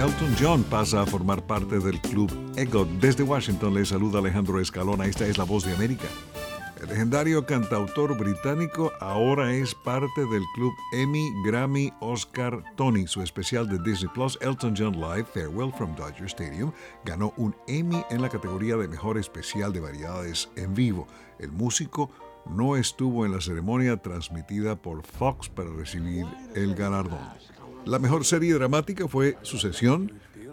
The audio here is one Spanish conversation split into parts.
Elton John pasa a formar parte del club EGOT. Desde Washington le saluda Alejandro Escalona. Esta es la voz de América. El legendario cantautor británico ahora es parte del club Emmy, Grammy, Oscar, Tony. Su especial de Disney Plus, Elton John Live Farewell from Dodger Stadium, ganó un Emmy en la categoría de mejor especial de variedades en vivo. El músico no estuvo en la ceremonia transmitida por Fox para recibir el galardón. La mejor serie dramática fue Sucesión,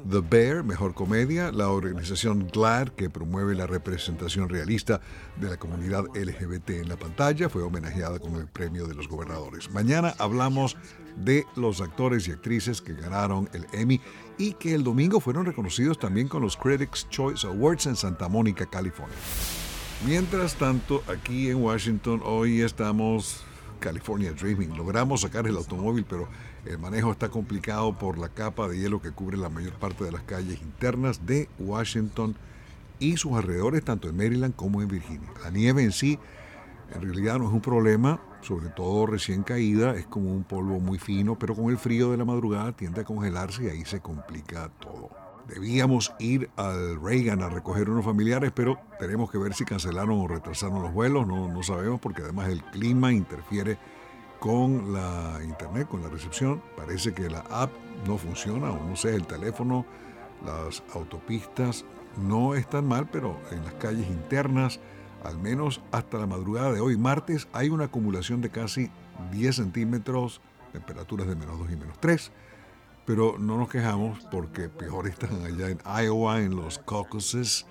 The Bear, Mejor Comedia, la organización GLAD, que promueve la representación realista de la comunidad LGBT en la pantalla, fue homenajeada con el premio de los gobernadores. Mañana hablamos de los actores y actrices que ganaron el Emmy y que el domingo fueron reconocidos también con los Critics' Choice Awards en Santa Mónica, California. Mientras tanto, aquí en Washington hoy estamos California Dreaming. Logramos sacar el automóvil, pero el manejo está complicado por la capa de hielo que cubre la mayor parte de las calles internas de Washington y sus alrededores, tanto en Maryland como en Virginia. La nieve en sí, en realidad no es un problema, sobre todo recién caída, es como un polvo muy fino, pero con el frío de la madrugada tiende a congelarse y ahí se complica todo. Debíamos ir al Reagan a recoger unos familiares, pero tenemos que ver si cancelaron o retrasaron los vuelos, no, no sabemos porque además el clima interfiere con la internet, con la recepción. Parece que la app no funciona, o no sé, el teléfono, las autopistas no están mal, pero en las calles internas, al menos hasta la madrugada de hoy, martes, hay una acumulación de casi 10 centímetros, temperaturas de menos 2 y menos 3. Pero no nos quejamos porque peor están allá en Iowa, en los caucuses,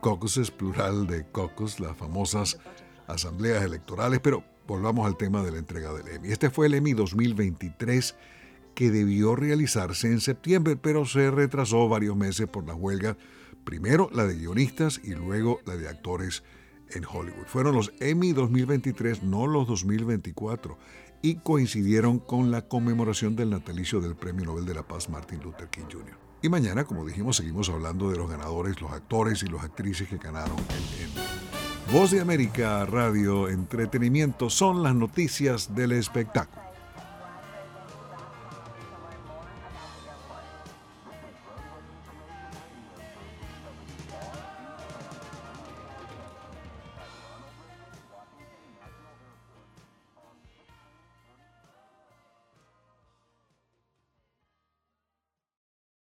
caucuses plural de caucus, las famosas asambleas electorales, pero volvamos al tema de la entrega del Emmy. Este fue el Emmy 2023 que debió realizarse en septiembre, pero se retrasó varios meses por la huelga, primero la de guionistas y luego la de actores en Hollywood. Fueron los Emmy 2023, no los 2024, y coincidieron con la conmemoración del natalicio del Premio Nobel de la Paz Martin Luther King Jr. Y mañana, como dijimos, seguimos hablando de los ganadores, los actores y las actrices que ganaron el Emmy. Voz de América Radio Entretenimiento son las noticias del espectáculo.